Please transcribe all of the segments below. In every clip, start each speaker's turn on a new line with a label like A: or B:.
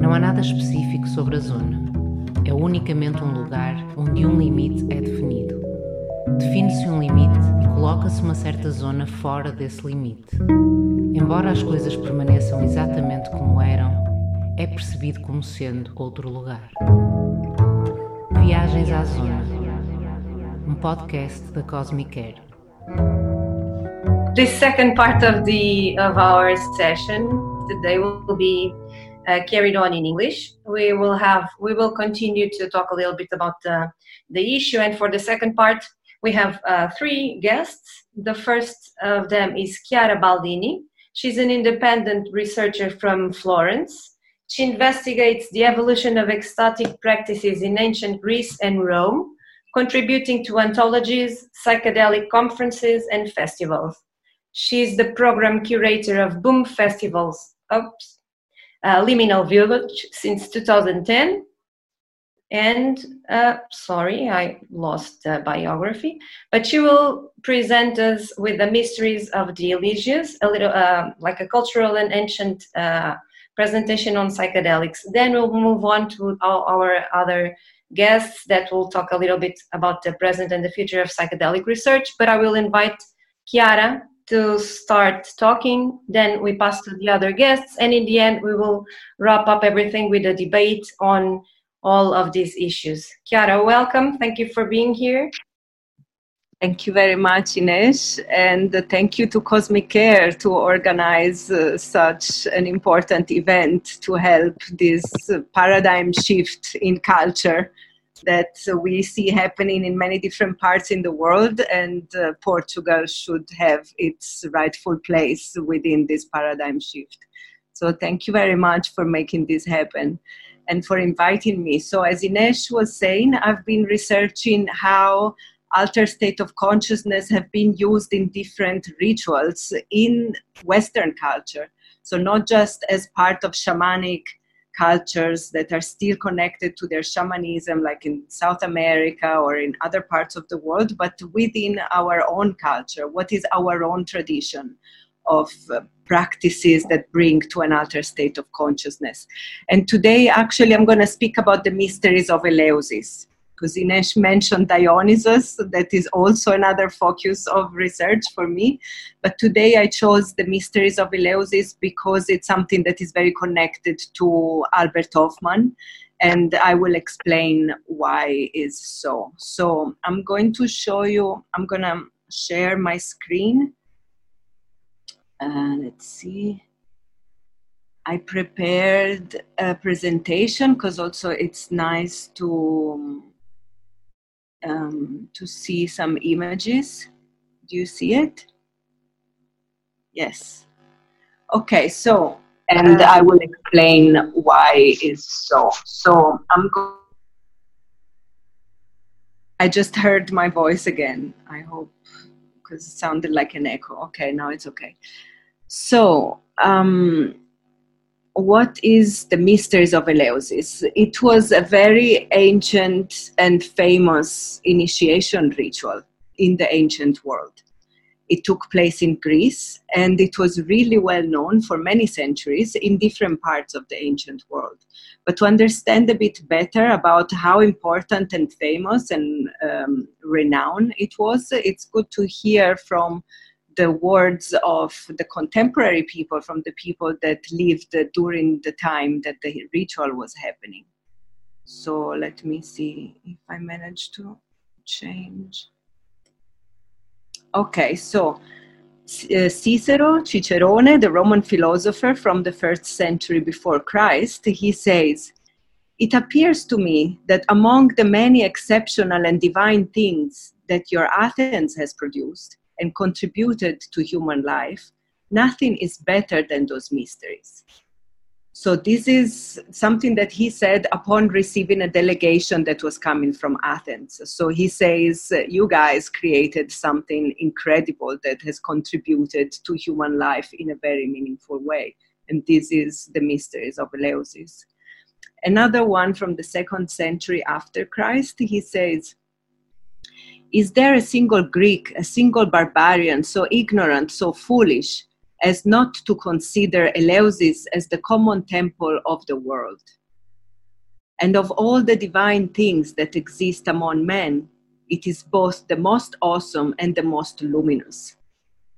A: Não há nada específico sobre a zona. É unicamente um lugar onde um limite é definido. Define-se um limite e coloca-se uma certa zona fora desse limite. Embora as coisas permaneçam exatamente como eram, é percebido como sendo outro lugar. Viagens à Zona, um podcast da Cosmic Air.
B: This second part of the of our session today will be uh, carried on in English. We will have we will continue to talk a little bit about the the issue, and for the second part, we have uh, three guests. The first of them is Chiara Baldini. She's an independent researcher from Florence. She investigates the evolution of ecstatic practices in ancient Greece and Rome, contributing to anthologies, psychedelic conferences, and festivals. She's the program curator of Boom Festivals, oops, uh, Liminal Village since 2010. And uh, sorry, I lost the biography, but she will present us with the mysteries of the Eleusis, a little uh, like a cultural and ancient uh, presentation on psychedelics. Then we'll move on to our other guests that will talk a little bit about the present and the future of psychedelic research. But I will invite Chiara to start talking. Then we pass to the other guests. And in the end, we will wrap up everything with a debate on all of these issues. Chiara, welcome. Thank you for being here.
C: Thank you very much, Ines, and thank you to Cosmic Care to organize uh, such an important event to help this uh, paradigm shift in culture that uh, we see happening in many different parts in the world, and uh, Portugal should have its rightful place within this paradigm shift. So, thank you very much for making this happen and for inviting me. So, as Ines was saying, I've been researching how altered state of consciousness have been used in different rituals in Western culture. So, not just as part of shamanic cultures that are still connected to their shamanism, like in South America or in other parts of the world, but within our own culture. What is our own tradition of uh, practices that bring to an altered state of consciousness? And today, actually, I'm going to speak about the mysteries of Eleusis because Ines mentioned Dionysus, that is also another focus of research for me. But today I chose the mysteries of Eleusis because it's something that is very connected to Albert Hofmann, and I will explain why is so. So I'm going to show you, I'm going to share my screen. Uh, let's see. I prepared a presentation because also it's nice to um, to see some images. Do you see it? Yes. Okay, so, and I will explain why it's so. So I'm going. I just heard my voice again. I hope because it sounded like an echo. Okay, now it's okay. So, um, what is the mysteries of Eleusis? It was a very ancient and famous initiation ritual in the ancient world. It took place in Greece and it was really well known for many centuries in different parts of the ancient world. But to understand a bit better about how important and famous and um, renowned it was, it's good to hear from the words of the contemporary people, from the people that lived during the time that the ritual was happening. So let me see if I manage to change. Okay, so uh, Cicero, Cicerone, the Roman philosopher from the first century before Christ, he says, It appears to me that among the many exceptional and divine things that your Athens has produced, and contributed to human life, nothing is better than those mysteries. So, this is something that he said upon receiving a delegation that was coming from Athens. So, he says, You guys created something incredible that has contributed to human life in a very meaningful way. And this is the mysteries of Eleusis. Another one from the second century after Christ, he says, is there a single Greek, a single barbarian, so ignorant, so foolish, as not to consider Eleusis as the common temple of the world. And of all the divine things that exist among men, it is both the most awesome and the most luminous.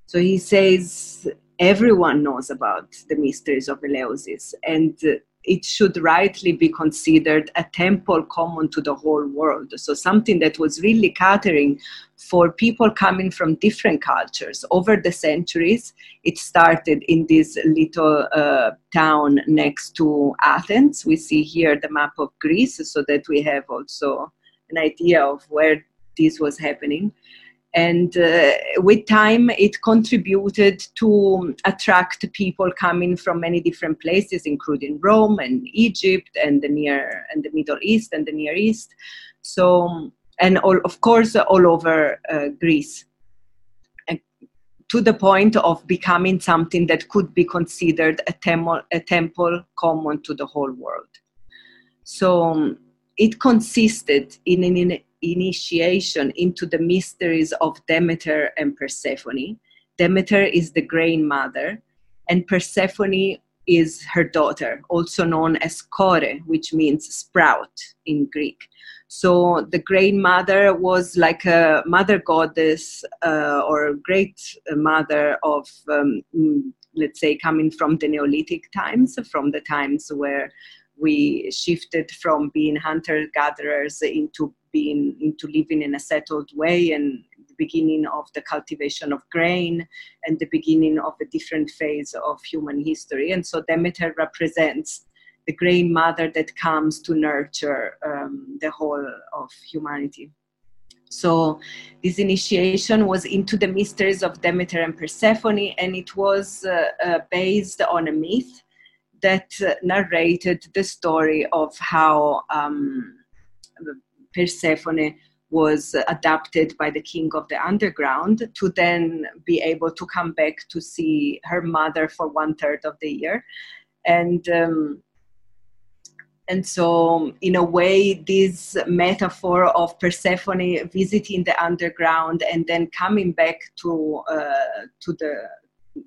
C: So he says everyone knows about the mysteries of Eleusis, and it should rightly be considered a temple common to the whole world. So, something that was really catering for people coming from different cultures. Over the centuries, it started in this little uh, town next to Athens. We see here the map of Greece so that we have also an idea of where this was happening and uh, with time it contributed to attract people coming from many different places including rome and egypt and the near and the middle east and the near east. So and all, of course all over uh, greece. And to the point of becoming something that could be considered a temple, a temple common to the whole world. So it consisted in an initiation into the mysteries of Demeter and Persephone. Demeter is the grain mother, and Persephone is her daughter, also known as Kore, which means sprout in Greek. So the grain mother was like a mother goddess uh, or great mother of, um, let's say, coming from the Neolithic times, from the times where we shifted from being hunter gatherers into being into living in a settled way and the beginning of the cultivation of grain and the beginning of a different phase of human history. And so demeter represents the grain mother that comes to nurture um, the whole of humanity. So this initiation was into the mysteries of Demeter and Persephone, and it was uh, uh, based on a myth that uh, narrated the story of how um, Persephone was adopted by the king of the underground to then be able to come back to see her mother for one third of the year. And um, and so, in a way, this metaphor of Persephone visiting the underground and then coming back to uh, to the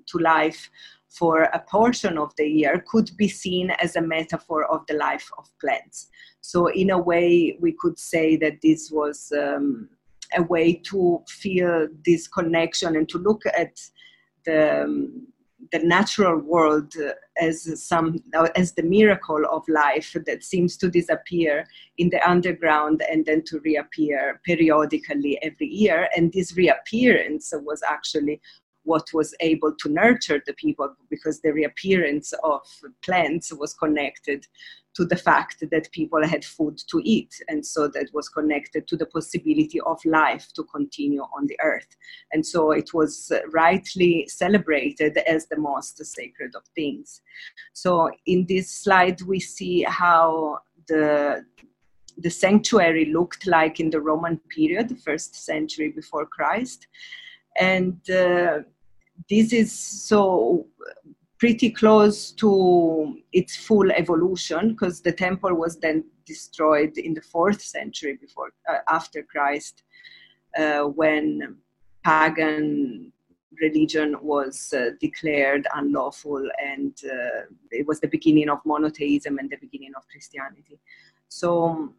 C: to life for a portion of the year could be seen as a metaphor of the life of plants. So, in a way, we could say that this was um, a way to feel this connection and to look at the, um, the natural world as some as the miracle of life that seems to disappear in the underground and then to reappear periodically every year. And this reappearance was actually what was able to nurture the people because the reappearance of plants was connected to the fact that people had food to eat. And so that was connected to the possibility of life to continue on the earth. And so it was rightly celebrated as the most sacred of things. So in this slide we see how the the sanctuary looked like in the roman period the first century before christ. And uh, this is so pretty close to its full evolution because the temple was then destroyed in the fourth century before uh, after christ uh, when pagan religion was uh, declared unlawful and uh, it was the beginning of monotheism and the beginning of christianity. So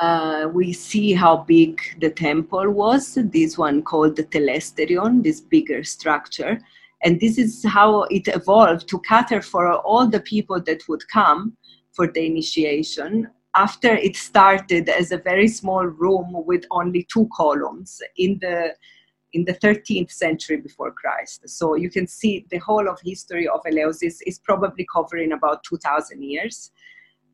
C: uh, we see how big the temple was. This one called the telesterion, this bigger structure. And this is how it evolved to cater for all the people that would come for the initiation. After it started as a very small room with only two columns in the in the 13th century before Christ. So you can see the whole of history of Eleusis is probably covering about 2,000 years.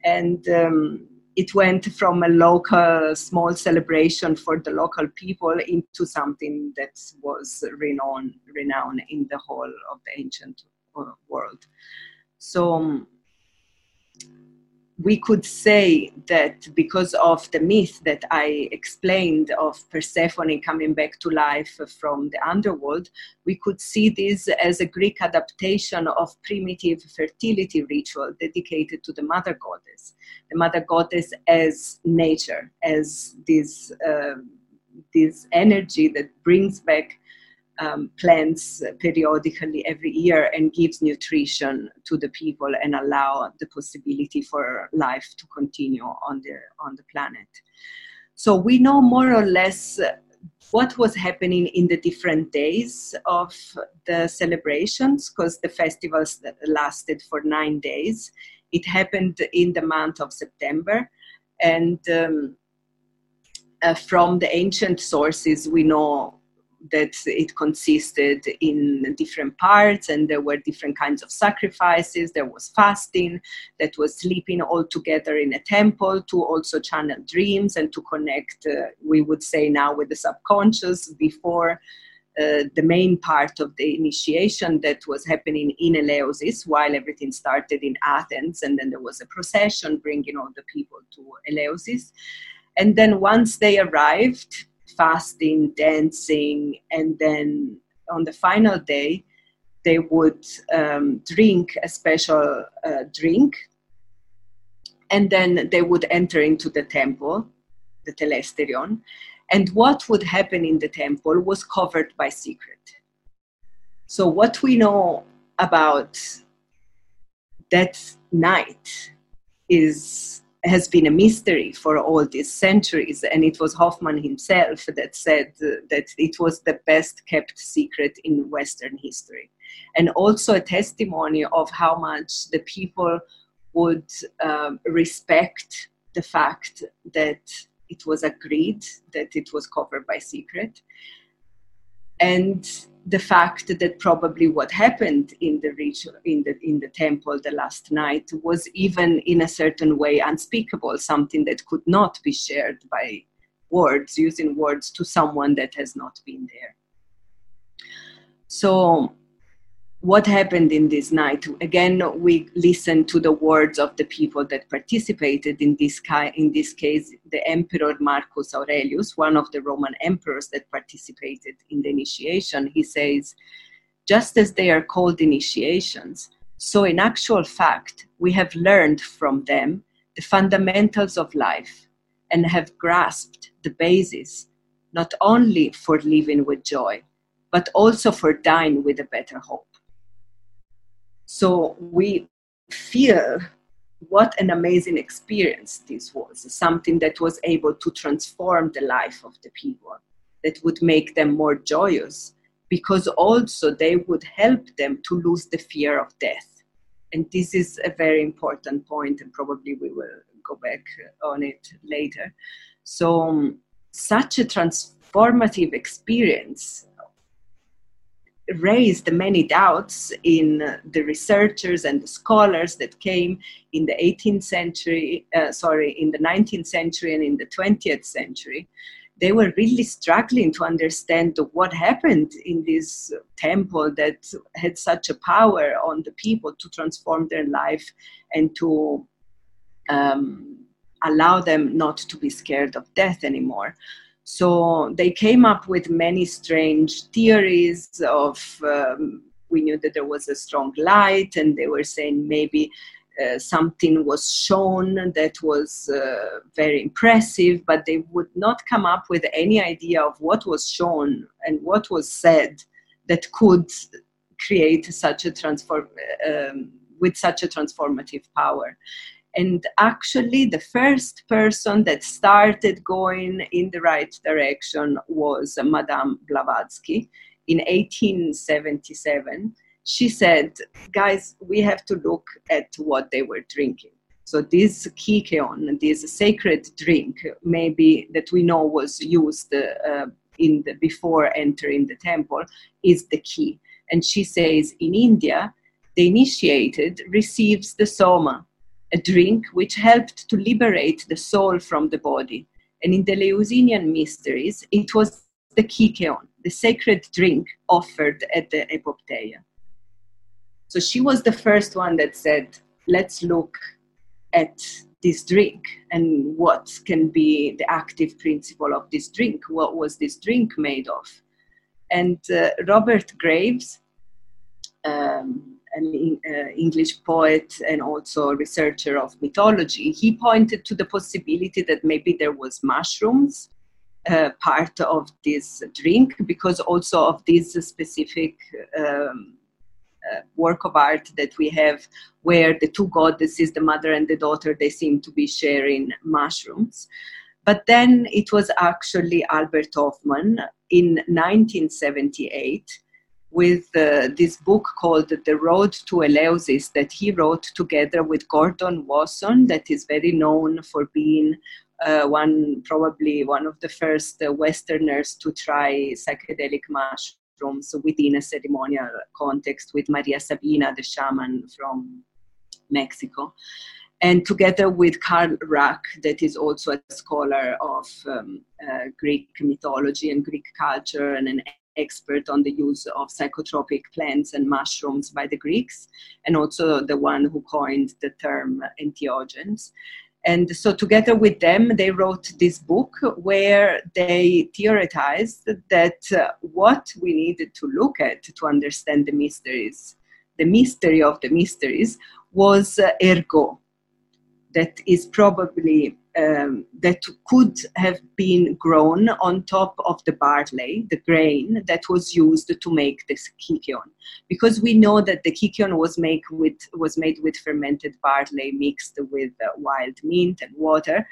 C: And um, it went from a local small celebration for the local people into something that was renowned renowned in the whole of the ancient uh, world. So um, we could say that because of the myth that I explained of Persephone coming back to life from the underworld, we could see this as a Greek adaptation of primitive fertility ritual dedicated to the mother goddess. The mother goddess as nature, as this, uh, this energy that brings back um, plants periodically every year and gives nutrition to the people and allow the possibility for life to continue on the on the planet. So we know more or less what was happening in the different days of the celebrations because the festivals lasted for nine days. It happened in the month of September, and um, uh, from the ancient sources, we know that it consisted in different parts and there were different kinds of sacrifices there was fasting that was sleeping all together in a temple to also channel dreams and to connect uh, we would say now with the subconscious before uh, the main part of the initiation that was happening in Eleusis while everything started in Athens, and then there was a procession bringing all the people to Eleusis. And then once they arrived, fasting, dancing, and then on the final day, they would um, drink a special uh, drink, and then they would enter into the temple, the telesterion, and what would happen in the temple was covered by secret. So, what we know about that night is has been a mystery for all these centuries. And it was Hofmann himself that said that it was the best kept secret in Western history. And also a testimony of how much the people would um, respect the fact that it was agreed that it was covered by secret. And the fact that probably what happened in the ritual in the in the temple the last night was even in a certain way unspeakable something that could not be shared by words using words to someone that has not been there. So what happened in this night. Again we listened to the words of the people that participated in this ki- in this case the emperor marcus aurelius one of the roman emperors that participated in the initiation. He says just as they are called initiations so in actual fact we have learned from them the fundamentals of life and have grasped the basis not only for living with joy but also for dying with a better hope so we feel what an amazing experience this was something that was able to transform the life of the people, that would make them more joyous, because also they would help them to lose the fear of death. And this is a very important point, and probably we will go back on it later. So, um, such a transformative experience raised the many doubts in the researchers and the scholars that came in the 18th century, uh, sorry, in the 19th century and in the 20th century. They were really struggling to understand what happened in this temple that had such a power on the people to transform their life and to um, allow them not to be scared of death anymore. So they came up with many strange theories of. Um, we knew that there was a strong light, and they were saying maybe uh, something was shown that was uh, very impressive, but they would not come up with any idea of what was shown and what was said that could create such a transform um, with such a transformative power. And actually, the first person that started going in the right direction was Madame Blavatsky in 1877. She said, Guys, we have to look at what they were drinking. So, this kykeon, this sacred drink, maybe that we know was used uh, in the, before entering the temple, is the key. And she says, In India, the initiated receives the soma, a drink which helped to liberate the soul from the body. And in the Eleusinian mysteries, it was the kykeon, the sacred drink offered at the Epopteia. So she was the first one that said, let's look at this drink and what can be the active principle of this drink. What was this drink made of? And uh, Robert Graves, um, an uh, English poet and also a researcher of mythology, he pointed to the possibility that maybe there was mushrooms uh, part of this drink because also of this specific um, uh, work of art that we have where the two goddesses, the mother and the daughter, they seem to be sharing mushrooms. But then it was actually Albert Hofmann in 1978 with uh, this book called The Road to Eleusis that he wrote together with Gordon Wasson, that is very known for being uh, one, probably one of the first uh, Westerners to try psychedelic mushrooms within a ceremonial context with Maria Sabina, the shaman from Mexico. And together with Carl Ruck, that is also a scholar of um, uh, Greek mythology and Greek culture and an expert on the use of psychotropic plants and mushrooms by the Greeks, and also the one who coined the term entheogens. And so, together with them, they wrote this book where they theorized that uh, what we needed to look at to understand the mysteries, the mystery of the mysteries, was uh, ergot, that is probably um, that could have been grown on top of the barley, the grain that was used to make the kykeon. Because we know that the kykeon was made with was made with fermented barley mixed with uh, wild mint and water.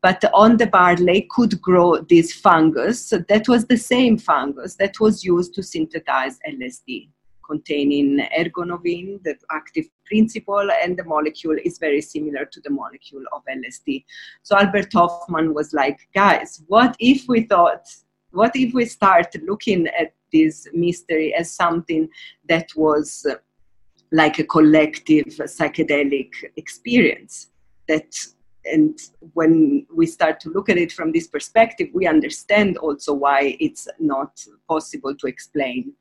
C: But on the barley could grow this fungus. that was the same fungus that was used to synthesize LSD containing ergonovine, the active principle, and the molecule is very similar to the molecule of LSD. So Albert Hofmann was like, guys, what if we thought, what if we start looking at this mystery as something that was like a collective psychedelic experience that and when we start to look at it from this perspective we understand also why it's not possible to explain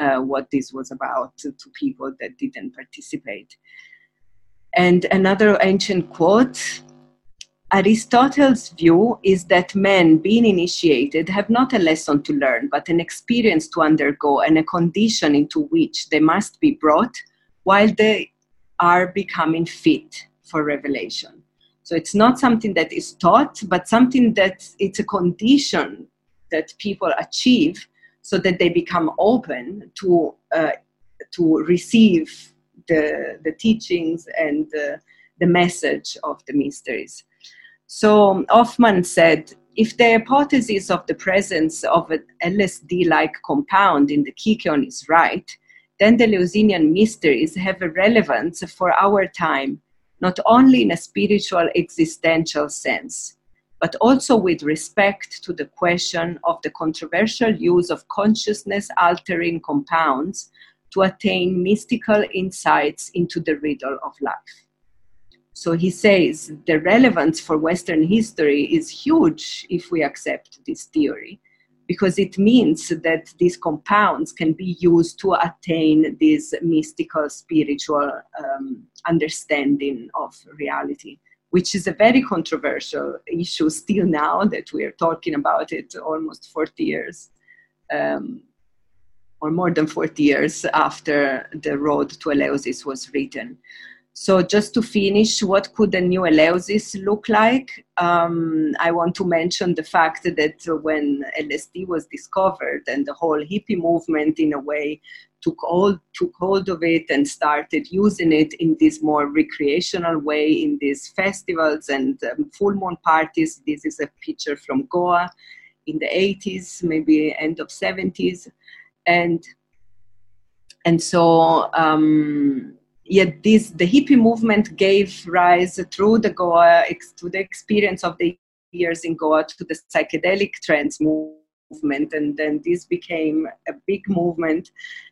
C: uh, what this was about to, to people that didn't participate. And another ancient quote Aristotle's view is that men, being initiated, have not a lesson to learn, but an experience to undergo and a condition into which they must be brought while they are becoming fit for revelation. So it's not something that is taught, but something that it's a condition that people achieve so that they become open to uh, to receive the the teachings and the, the message of the mysteries. So Hofmann said, if the hypothesis of the presence of an LSD-like compound in the kykeon is right, then the Eleusinian mysteries have a relevance for our time, not only in a spiritual existential sense, but also with respect to the question of the controversial use of consciousness altering compounds to attain mystical insights into the riddle of life. So he says the relevance for Western history is huge if we accept this theory, because it means that these compounds can be used to attain this mystical spiritual um, understanding of reality which is a very controversial issue still now that we are talking about it almost 40 years um, or more than 40 years after the road to eleusis was written so just to finish, what could a new Eleusis look like? Um, I want to mention the fact that when LSD was discovered and the whole hippie movement, in a way, took hold, took hold of it and started using it in this more recreational way in these festivals and um, full moon parties. This is a picture from Goa in the 80s, maybe end of 70s, and and so. Um, yet this the hippie movement gave rise through the Goa to the experience of the years in Goa to the psychedelic trance movement, and then this became a big movement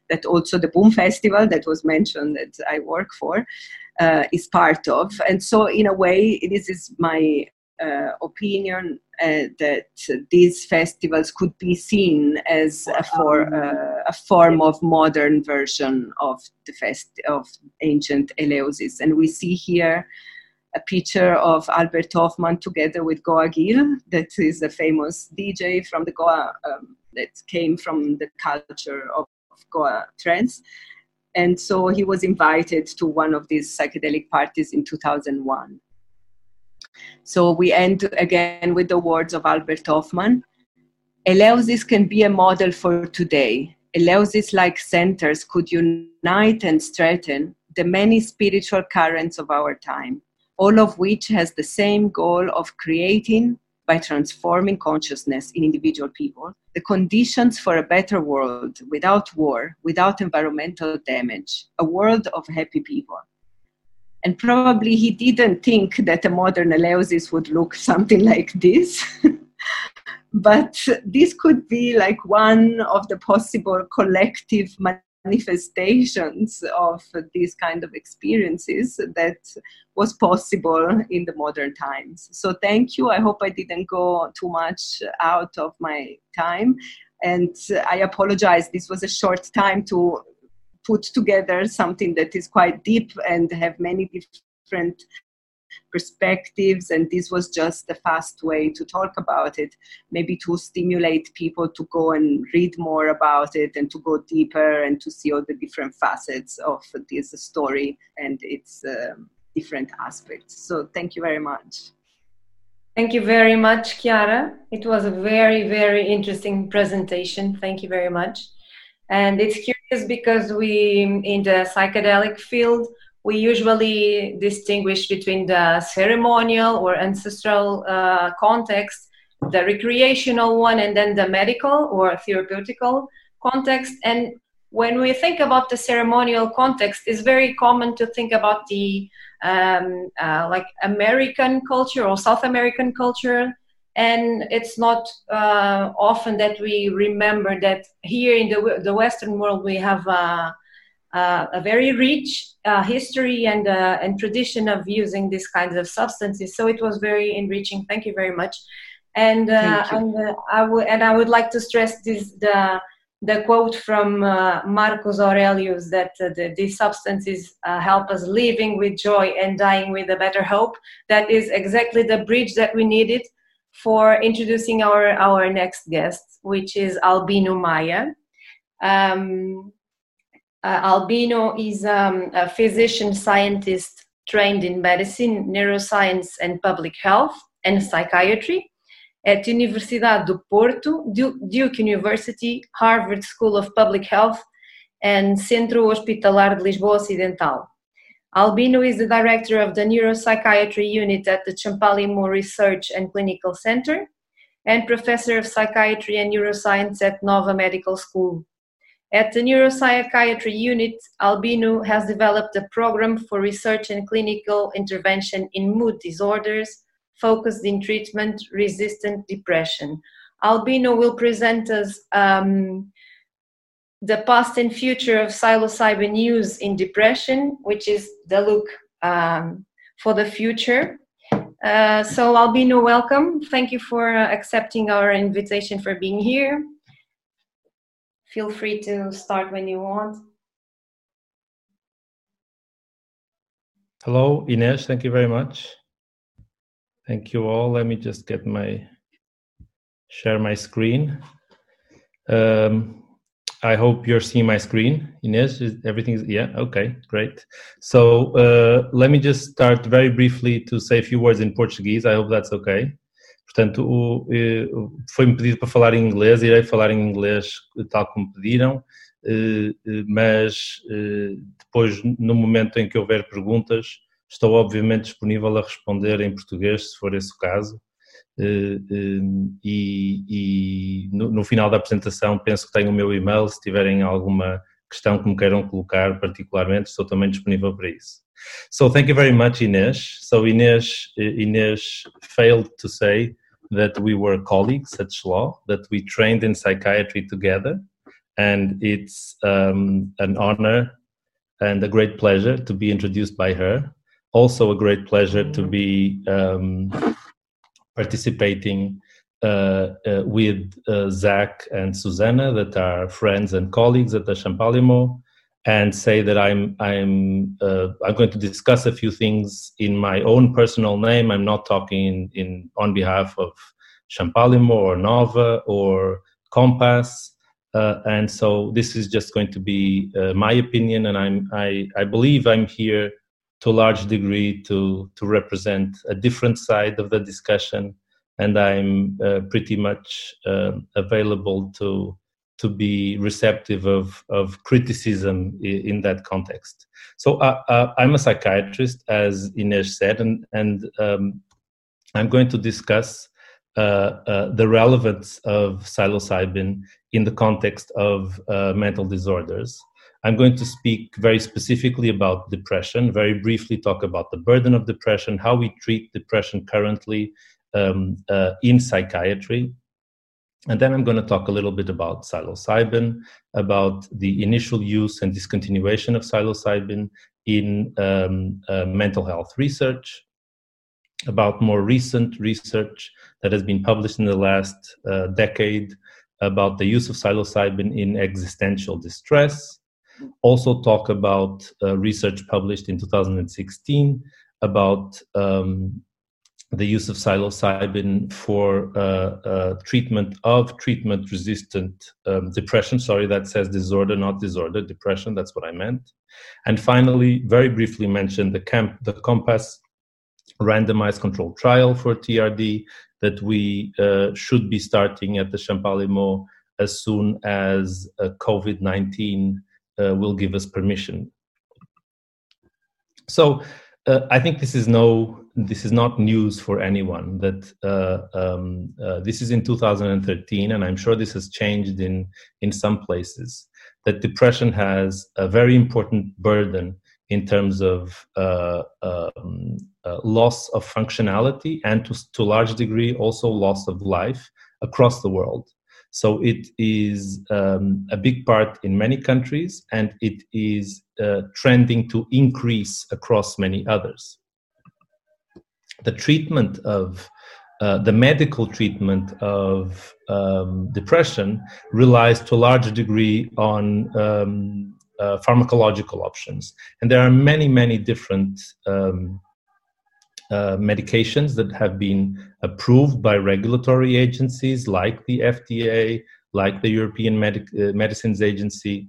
C: that also the Boom Festival that was mentioned that I work for uh, is part of, and so in a way this is my uh, opinion uh, that these festivals could be seen as a, for, uh, a form of modern version of the fest of ancient Eleusis. And we see here a picture of Albert Hofmann together with Goa Gil, that is a famous DJ from the Goa um, that came from the culture of, of Goa trance. And so he was invited to one of these psychedelic parties in 2001. So we end again with the words of Albert Hofmann. Eleusis can be a model for today. Eleusis like centers could unite and strengthen the many spiritual currents of our time, all of which has the same goal of creating, by transforming consciousness in individual people, the conditions for a better world without war, without environmental damage, a world of happy people. And probably he didn't think that a modern Eleusis would look something like this. but this could be like one of the possible collective manifestations of these kind of experiences that was possible in the modern times. So thank you. I hope i didn't go too much out of my time. And i apologize. This was a short time to put together something that is quite deep and have many different perspectives and this was just a fast way to talk about it maybe to stimulate people to go and read more about it and to go deeper and to see all the different facets of this story and its um, different aspects so thank you very much
B: Thank you very much, Chiara. It was a very, very interesting presentation. Thank you very much. And it's curious because we, in the psychedelic field, we usually distinguish between the ceremonial or ancestral uh, context, the recreational one, and then the medical or therapeutical context. And when we think about the ceremonial context, it's very common to think about the um, uh, like American culture or South American culture. And it's not uh, often that we remember that here in the, the Western world we have uh, uh, a very rich uh, history and uh, and tradition of using these kinds of substances. So it was very enriching. Thank you very much. And uh, and uh, I would and I would like to stress this the the quote from uh, Marcus Aurelius that the, these substances help us living with joy and dying with a better hope. That is exactly the bridge that we needed for introducing our our next guest, which is Albino Maia. Um, uh, Albino is um, a physician scientist trained in medicine, neuroscience, and public health and psychiatry at Universidade do Porto, Duke University, Harvard School of Public Health, and Centro Hospitalar de Lisboa Ocidental. Albino is the director of the neuropsychiatry unit at the Champalimaud Research and Clinical Center and professor of psychiatry and neuroscience at Nova Medical School. At the neuropsychiatry unit, Albino has developed a program for research and clinical intervention in mood disorders focused in treatment resistant depression. Albino will present us um, the past and future of psilocybin use in depression, which is the look um, for the future. Uh, so, Albino, welcome. Thank you for uh, accepting our invitation for being here feel free to start when you want.
D: Hello, Ines. Thank you very much. Thank you all. Let me just get my share my screen. Um, I hope you're seeing my screen. Ines, is everything yeah, okay, great. So uh, let me just start very briefly to say a few words in Portuguese. I hope that's okay. Portanto, eh, foi-me pedido para falar em inglês, irei falar em inglês tal como pediram, eh, eh, mas depois, no momento em que houver perguntas, estou obviamente disponível a responder em português, se for esse o caso. E, e no, no, final da apresentação penso que tenho o meu e-mail, se tiverem alguma questão que me queiram colocar particularmente, estou também disponível para isso. So thank you very much, Inês. So Inês, Inês failed to say that we were colleagues at SCHLAW, that we trained in psychiatry together. And it's um, an honor and a great pleasure to be introduced by her. Also, a great pleasure to be um, participating uh, uh, with uh, Zach and Susanna, that are friends and colleagues at the Champalimaud, and say that I'm I'm uh, I'm going to discuss a few things in my own personal name. I'm not talking in, in on behalf of Champalimaud or Nova or Compass. Uh, and so this is just going to be uh, my opinion, and I'm I, I believe I'm here to a large degree to to represent a different side of the discussion and I'm uh, pretty much uh, available to to be receptive of of criticism in, that context. So uh, uh, I'm a psychiatrist, as Ines said, and and um, I'm going to discuss uh, uh, the relevance of psilocybin in the context of mental disorders. I'm going to speak very specifically about depression, very briefly talk about the burden of depression, how we treat depression currently um, uh, in psychiatry. And then I'm going to talk a little bit about psilocybin, about the initial use and discontinuation of psilocybin in um, uh, mental health research, about more recent research that has been published in the last uh, decade about the use of psilocybin in existential distress. Also, talk about uh, research published in 2016 about um, the use of psilocybin for uh, uh treatment of treatment resistant um, depression. Sorry, that says disorder, not disorder, depression. That's what I meant. And finally, very briefly mention the, camp, the COMPASS randomized controlled trial for TRD that we uh, should be starting at the Champalimaud as soon as uh, COVID 19 uh, will give us permission. So uh, I think this is no, this is not news for anyone. That uh, um, uh, this is in 2013, and I'm sure this has changed in in some places. That depression has a very important burden in terms of uh, um, uh, loss of functionality and to, to large degree also loss of life across the world. So it is um, a big part in many countries and it is uh, trending to increase across many others. The treatment of uh, the medical treatment of um, depression relies to a large degree on um, uh, pharmacological options. And there are many, many different um, uh, medications that have been approved by regulatory agencies like the FDA, like the European Medic- uh, Medicines Agency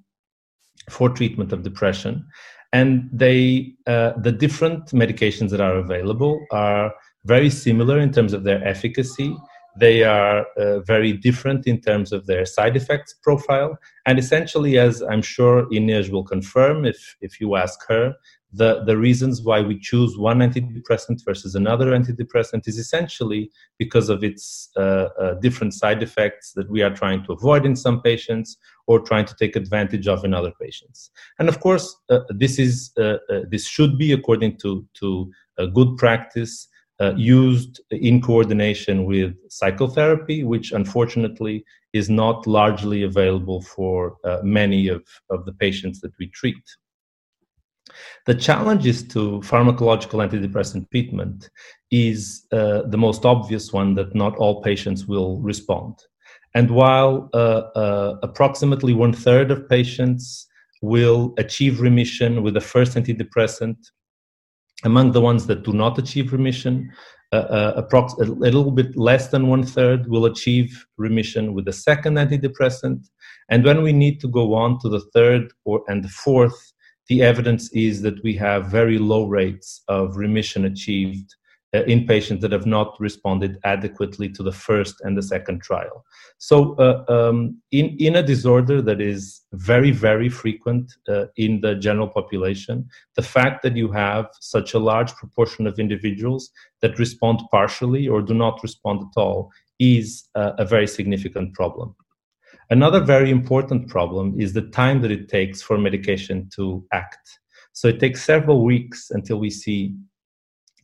D: for treatment of depression. And they, uh, the different medications that are available are very similar in terms of their efficacy they are uh, very different in terms of their side effects profile. And essentially, as I'm sure Ines will confirm if, if you ask her, the, the reasons why we choose one antidepressant versus another antidepressant is essentially because of its uh, uh, different side effects that we are trying to avoid in some patients or trying to take advantage of in other patients. And of course, uh, this is uh, uh, this should be according to to good practice uh, used in coordination with psychotherapy, which unfortunately is not largely available for many of, of the patients that we treat. The challenges to pharmacological antidepressant treatment is uh, the most obvious one that not all patients will respond. And while uh, uh, approximately one third of patients will achieve remission with the first antidepressant among the ones that do not achieve remission, uh, uh, approx- a little bit less than one third will achieve remission with the second antidepressant. And when we need to go on to the third or and the fourth, the evidence is that we have very low rates of remission achieved uh, in patients that have not responded adequately to the first and the second trial. So, uh, um, in, in a disorder that is very, very frequent uh, in the general population, the fact that you have such a large proportion of individuals that respond partially or do not respond at all is uh, a very significant problem. Another very important problem is the time that it takes for medication to act. So it takes several weeks until we see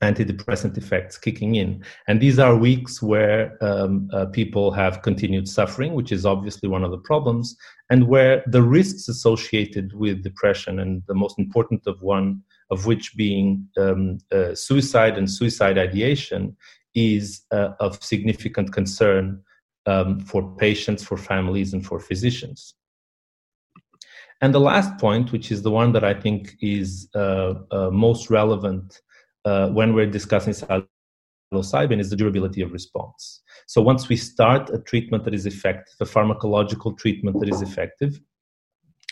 D: antidepressant effects kicking in. And these are weeks where um, uh, people have continued suffering, which is obviously one of the problems, and where the risks associated with depression, and the most important of one of which being um, uh, suicide and suicide ideation, is uh, of significant concern um, for patients, for families, and for physicians. And the last point, which is the one that I think is uh, uh, most relevant uh, when we're discussing psilocybin is the durability of response. So once we start a treatment that is effective, a pharmacological treatment that is effective,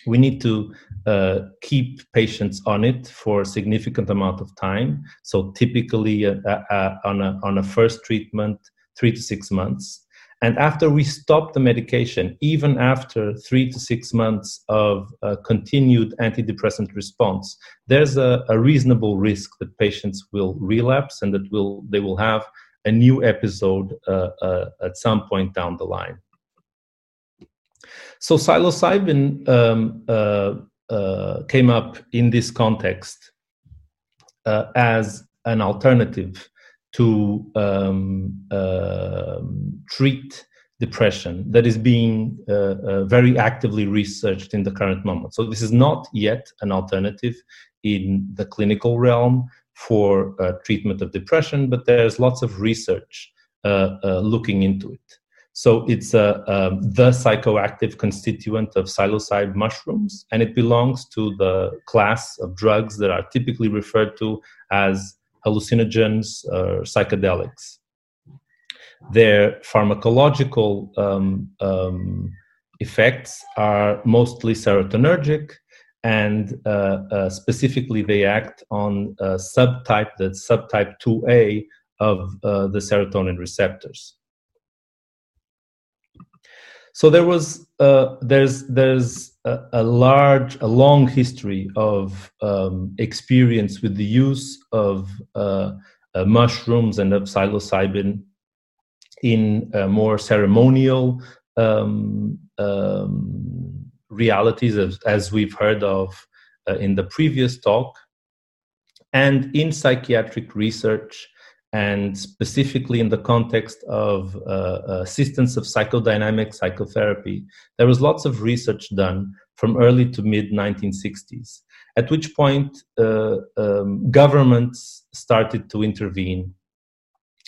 D: we need to uh, keep patients on it for a significant amount of time. So typically uh, uh, uh on, a, on a first treatment, three to six months. And after we stop the medication, even after three to six months of uh, continued antidepressant response, there's a, a, reasonable risk that patients will relapse and that will they will have a new episode uh, uh, at some point down the line. So psilocybin um, uh, uh, came up in this context as an alternative to um, uh, treat depression that is being uh, uh, very actively researched in the current moment. So, this is not yet an alternative in the clinical realm for uh, treatment of depression, but there's lots of research uh, uh, looking into it. So, it's um, the psychoactive constituent of psilocybe mushrooms, and it belongs to the class of drugs that are typically referred to as hallucinogens or psychedelics. Their pharmacological um, um, effects are mostly serotonergic, and uh, uh, specifically they act on a subtype, the subtype 2A of uh, the serotonin receptors. So there was uh, there's there's a, a, large a long history of um, experience with the use of uh, uh, mushrooms and of psilocybin in uh, more ceremonial um, um, realities as, as, we've heard of uh, in the previous talk. And in psychiatric research and specifically in the context of uh, assistance of psychodynamic psychotherapy, there was lots of research done from early to mid 1960s, at which point uh, um, governments started to intervene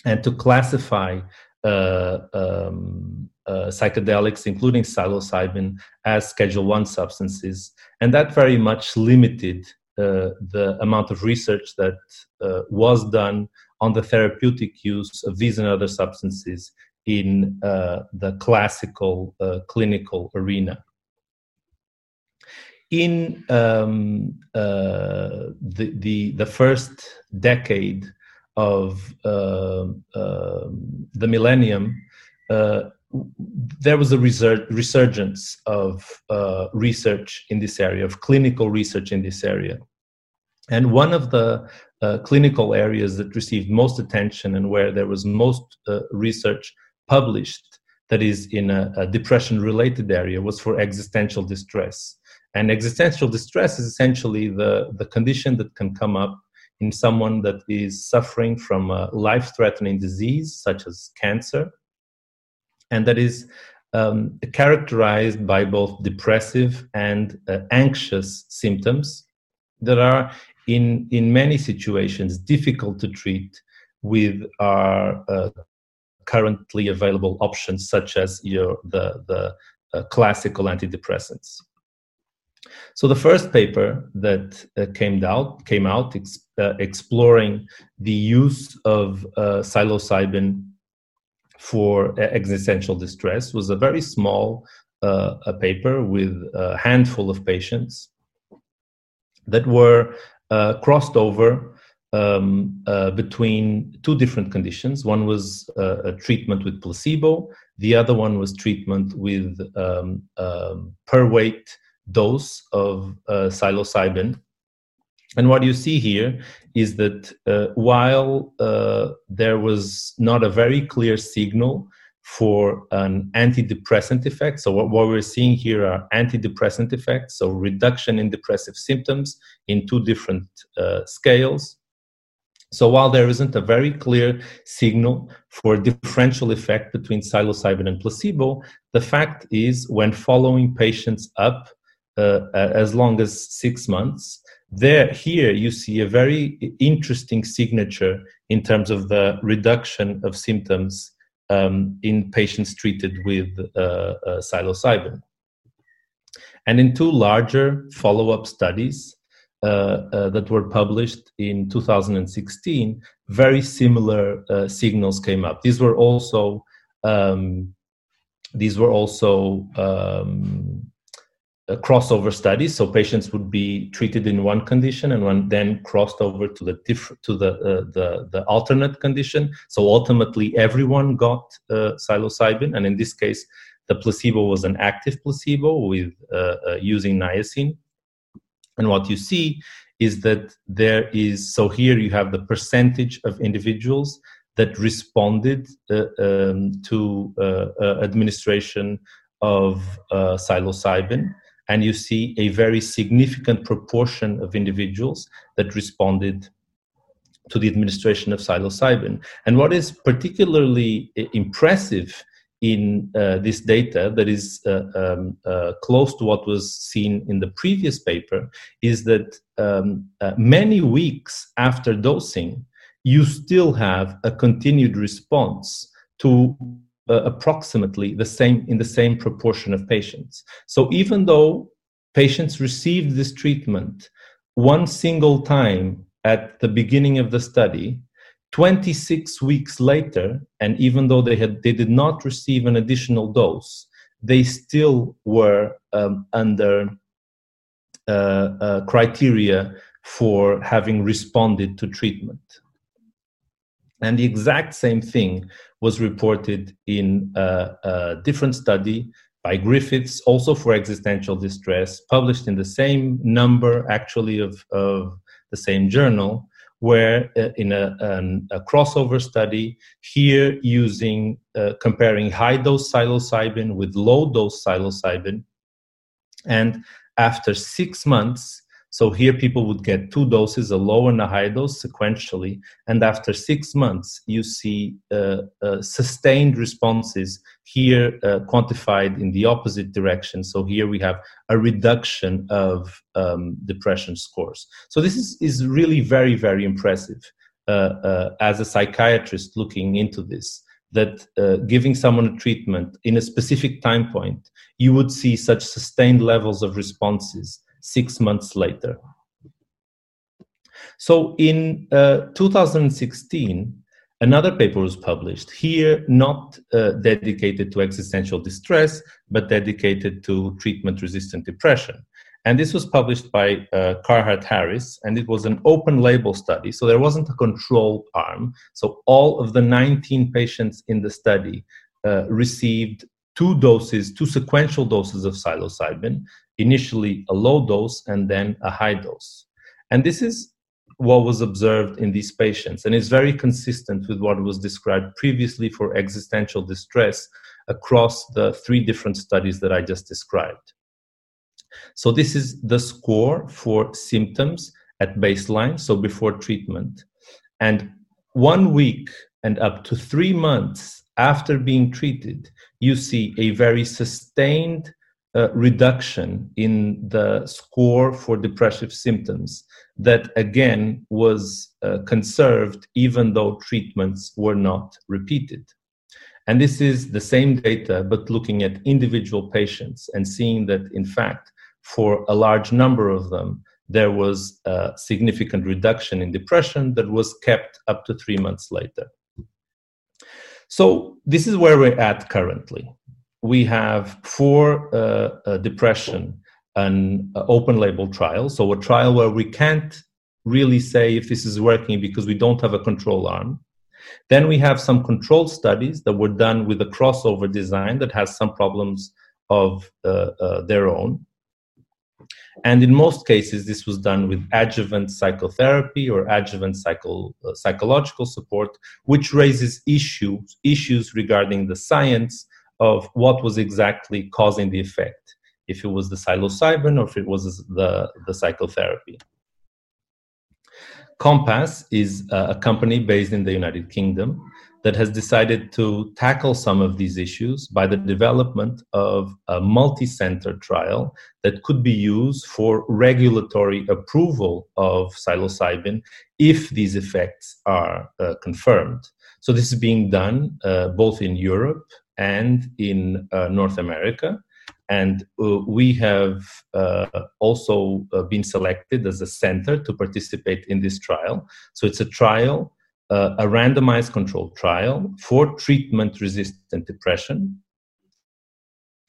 D: and to classify uh, um, uh, psychedelics, including psilocybin, as Schedule One substances, and that very much limited uh, the amount of research that uh, was done on the therapeutic use of these and other substances in uh, the classical uh, clinical arena. In um, uh, the, the, the, first decade of uh, um, the millennium, uh, there was a resurgence of uh, research in this area, of clinical research in this area. And one of the uh, clinical areas that received most attention and where there was most uh, research published that is in a, a depression related area was for existential distress. And existential distress is essentially the, the condition that can come up in someone that is suffering from a life threatening disease such as cancer, and that is um, characterized by both depressive and uh, anxious symptoms that are in in many situations difficult to treat with our uh, currently available options such as your the the uh, classical antidepressants. So the first paper that uh, came out came out ex- uh, exploring the use of uh, psilocybin for existential distress was a very small uh, a paper with a handful of patients that were uh, crossed over um, uh, between two different conditions. One was uh, a treatment with placebo, the other one was treatment with um, um, per weight dose of uh, psilocybin. And what you see here is that uh, while uh, there was not a very clear signal for an antidepressant effect. So, what, what, we're seeing here are antidepressant effects, so reduction in depressive symptoms in two different uh, scales. So, while there isn't a very clear signal for a differential effect between psilocybin and placebo, the fact is when following patients up uh, as long as six months, there here you see a very interesting signature in terms of the reduction of symptoms um, in patients treated with uh, uh, psilocybin. And in two larger follow up studies uh, that were published in 2016, very similar signals came up. These were also um, these were also um, a crossover studies. So patients would be treated in one condition and one then crossed over to the diff- to the, uh, the the alternate condition. So ultimately, everyone got uh, psilocybin, and in this case, the placebo was an active placebo with uh, uh, using niacin. And what you see is that there is so here you have the percentage of individuals that responded uh, um, to administration of psilocybin and you see a very significant proportion of individuals that responded to the administration of psilocybin. And what is particularly impressive in uh, this data that is uh, um, uh, close to what was seen in the previous paper is that um, many weeks after dosing, you still have a continued response to uh, approximately the same in the same proportion of patients. So even though patients received this treatment one single time at the beginning of the study, 26 weeks later, and even though they had they did not receive an additional dose, they still were um, under uh, uh, criteria for having responded to treatment. And the exact same thing was reported in a, a different study by Griffiths, also for existential distress, published in the same number, actually, of, of the same journal, where uh, in a, an, a, crossover study, here using uh, comparing high dose psilocybin with low dose psilocybin. And after six months, so here people would get two doses, a low and a high dose sequentially. And after six months, you see uh, uh, sustained responses here uh, quantified in the opposite direction. So here we have a reduction of um, depression scores. So this is, is really very, very impressive uh, uh, as a psychiatrist looking into this that uh, giving someone a treatment in a specific time point, you would see such sustained levels of responses six months later. So in uh, 2016, another paper was published, here not uh, dedicated to existential distress, but dedicated to treatment resistant depression. And this was published by uh, Carhart Harris, and it was an open label study. So there wasn't a control arm. So all of the 19 patients in the study uh, received two doses, two sequential doses of psilocybin, initially a low dose and then a high dose. And this is what was observed in these patients, and it's very consistent with what was described previously for existential distress across the three different studies that I just described. So, this is the score for symptoms at baseline, so before treatment. And one week and up to three months after being treated, you see a very sustained uh, reduction in the score for depressive symptoms that again was uh, conserved even though treatments were not repeated. And this is the same data, but looking at individual patients and seeing that, in fact, for a large number of them, there was a significant reduction in depression that was kept up to three months later. So, this is where we're at currently we have for uh, uh, depression an uh, open label trial, so a trial where we can't really say if this is working because we don't have a control arm. Then we have some control studies that were done with a crossover design that has some problems of uh, uh, their own. And in most cases, this was done with adjuvant psychotherapy or adjuvant psycho, uh, psychological support, which raises issues, issues regarding the science of what was exactly causing the effect, if it was the psilocybin or if it was the, the psychotherapy. Compass is a company based in the United Kingdom that has decided to tackle some of these issues by the development of a multi center trial that could be used for regulatory approval of psilocybin if these effects are uh, confirmed. So, this is being done uh, both in Europe and in uh, North America. And uh, we have uh, also been selected as a center to participate in this trial. So it's a trial, a randomized controlled trial for treatment resistant depression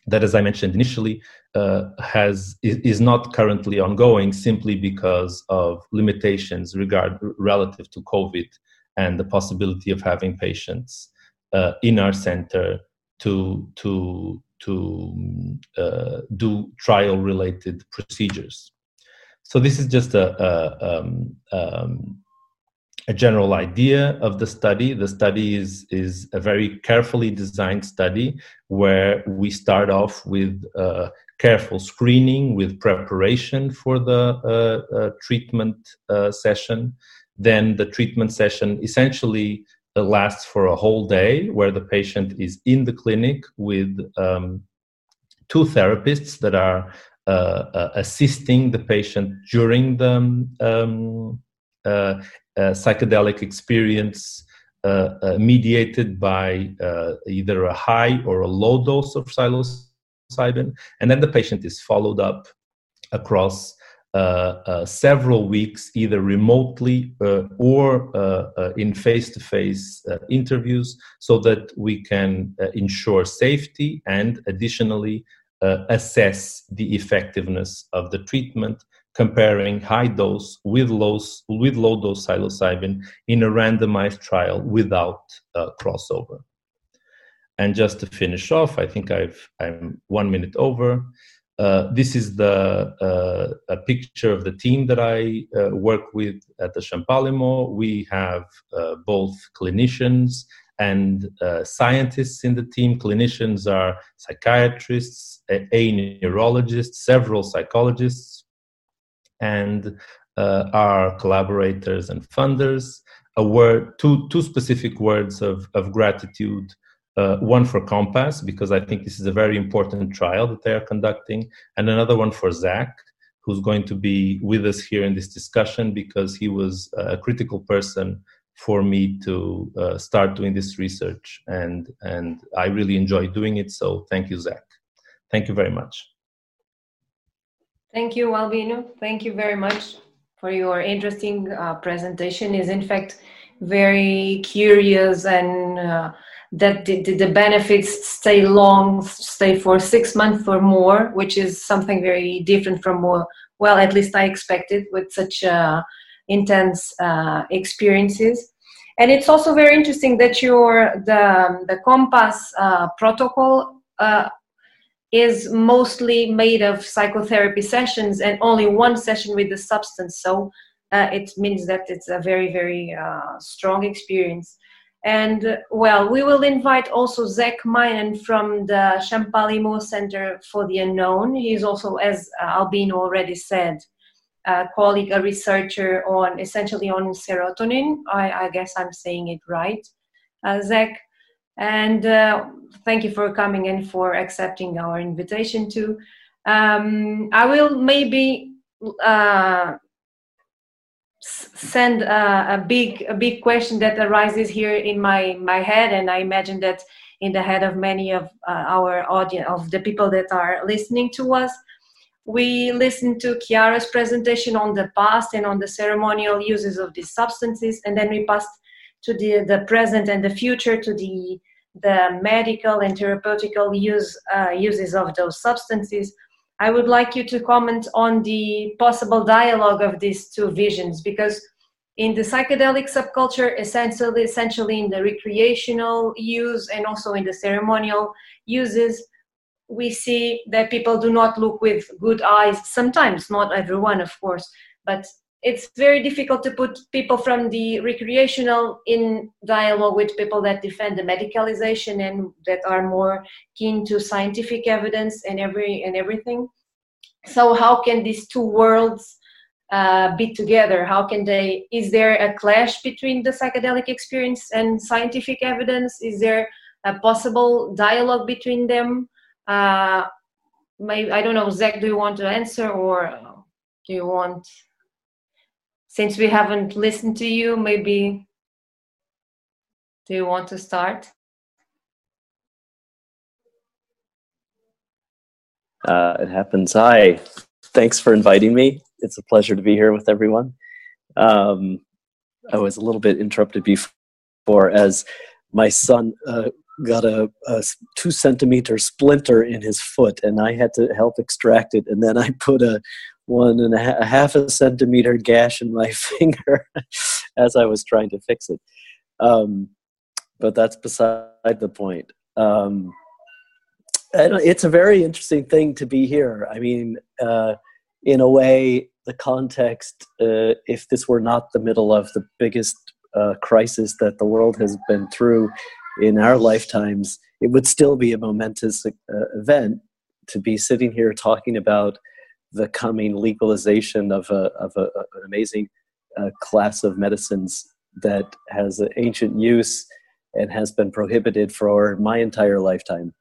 D: that, as I mentioned initially, uh, has is not currently ongoing simply because of limitations regard relative to COVID and the possibility of having patients uh, in our center to to to uh, do trial related procedures. So this is just a, a, um, um, a general idea of the study. The study is, is a very carefully designed study where we start off with uh, careful screening, with preparation for the uh, uh, treatment uh, session. Then the treatment session essentially lasts for a whole day where the patient is in the clinic with um, two therapists that are uh, uh, assisting the patient during the um, uh, psychedelic experience mediated by either a high or a low dose of psilocybin. And then the patient is followed up across uh, uh, several weeks, either remotely uh, or in face to face interviews, so that we can ensure safety and additionally uh, assess the effectiveness of the treatment comparing high dose with low, with low dose psilocybin in a randomized trial without uh, crossover. And just to finish off, I think I've, I'm one minute over. Uh, this is the uh, a picture of the team that I uh, work with at the Champalimaud. We have both clinicians and scientists in the team. Clinicians are psychiatrists, a, a neurologist, several psychologists, and our collaborators and funders. A word, two, two specific words of, of gratitude. Uh, one for Compass, because I think this is a very important trial that they are conducting, and another one for Zach, who's going to be with us here in this discussion because he was a critical person for me to uh, start doing this research and and i really enjoy doing it so thank you zach. Thank you very much.
B: Thank you albino. Thank you very much for your interesting uh, presentation. Is in fact very curious and uh, that the, the, benefits stay long stay for six months or more which is something very different from more well at least i expected with such a intense uh, experiences. And it's also very interesting that your the the Compass uh, protocol uh, is mostly made of psychotherapy sessions and only one session with the substance. So uh, it means that it's a very very uh, strong experience. And well, we will invite also Zach Mainen from the Champalimaud Center for the Unknown. He's also, as Albino already said, a colleague, a researcher on essentially on serotonin. I, I guess I'm saying it right, uh, Zach. And uh, thank you for coming and for accepting our invitation too. Um, I will maybe uh, send a, a, big a big question that arises here in my my head, and I imagine that in the head of many of uh, our audience of the people that are listening to us we listened to Chiara's presentation on the past and on the ceremonial uses of these substances, and then we passed to the, the present and the future to the, the medical and therapeutical use, uh, uses of those substances. I would like you to comment on the possible dialogue of these two visions because in the psychedelic subculture, essentially, essentially in the recreational use and also in the ceremonial uses, we see that people do not look with good eyes sometimes not everyone of course but it's very difficult to put people from the recreational in dialogue with people that defend the medicalization and that are more keen to scientific evidence and every and everything so how can these two worlds uh, be together how can they is there a clash between the psychedelic experience and scientific evidence is there a possible dialogue between them uh, maybe I don't know, Zach. Do you want to answer, or do you want? Since we haven't listened to you, maybe do you want to start?
E: Uh, it happens. Hi, thanks for inviting me. It's a pleasure to be here with everyone. Um, I was a little bit interrupted before as my son uh, got a, a, two centimeter splinter in his foot, and I had to help extract it. And then I put a one and a, half a centimeter gash in my finger as I was trying to fix it. Um, but that's beside the point. Um, it's a very interesting thing to be here. I mean, uh, in a way, the context, uh, if this were not the middle of the biggest uh, crisis that the world has been through in our lifetimes, it would still be a momentous uh, event to be sitting here talking about the coming legalization of, a, of a, an amazing uh, class of medicines that has an ancient use and has been prohibited for my entire lifetime.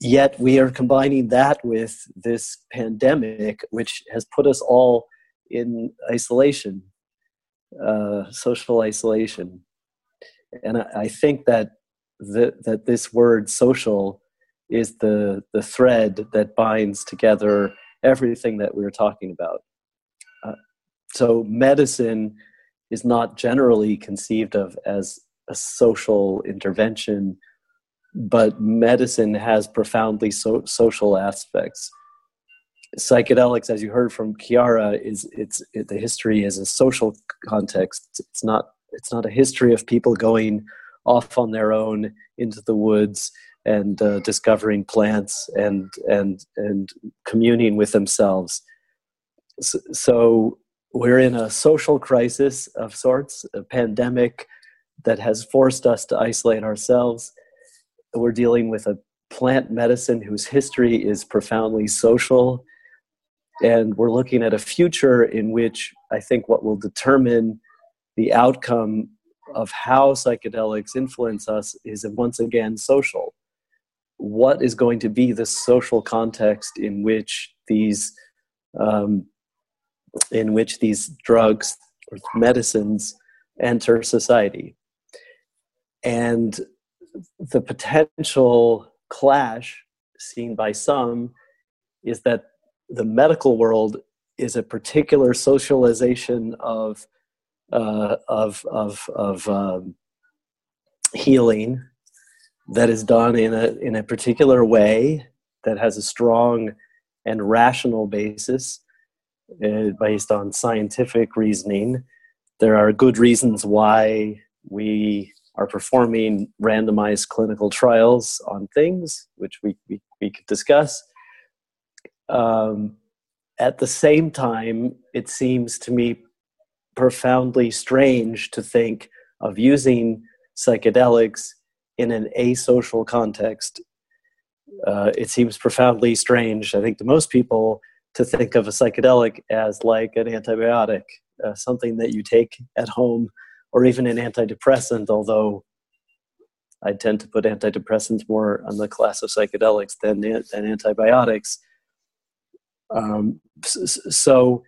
E: Yet we are combining that with this pandemic, which has put us all in isolation, uh, social isolation. And I, I think that the, that this word social is the, the thread that binds together everything that we are talking about. Uh, so medicine is not generally conceived of as a social intervention, but medicine has profoundly so- social aspects. Psychedelics, as you heard from Chiara, is it's it, the history is a social context. It's not it's not a history of people going off on their own into the woods and uh, discovering plants and and and communing with themselves. So, so we're in a social crisis of sorts, a pandemic that has forced us to isolate ourselves. We're dealing with a plant medicine whose history is profoundly social. And we're looking at a future in which I think what will determine the outcome of how psychedelics influence us is once again social what is going to be the social context in which these um, in which these drugs or medicines enter society. And the potential clash seen by some is that the medical world is a particular socialization of uh, of of of um, healing that is done in a in a particular way that has a strong and rational basis uh, based on scientific reasoning. There are good reasons why we are performing randomized clinical trials on things which we, we, we could discuss. Um, at the same time it seems to me profoundly strange to think of using psychedelics in an asocial context, uh, it seems profoundly strange, I think, to most people to think of a psychedelic as like an antibiotic, uh, something that you take at home, or even an antidepressant, although I tend to put antidepressants more on the class of psychedelics than, than antibiotics. Um, so,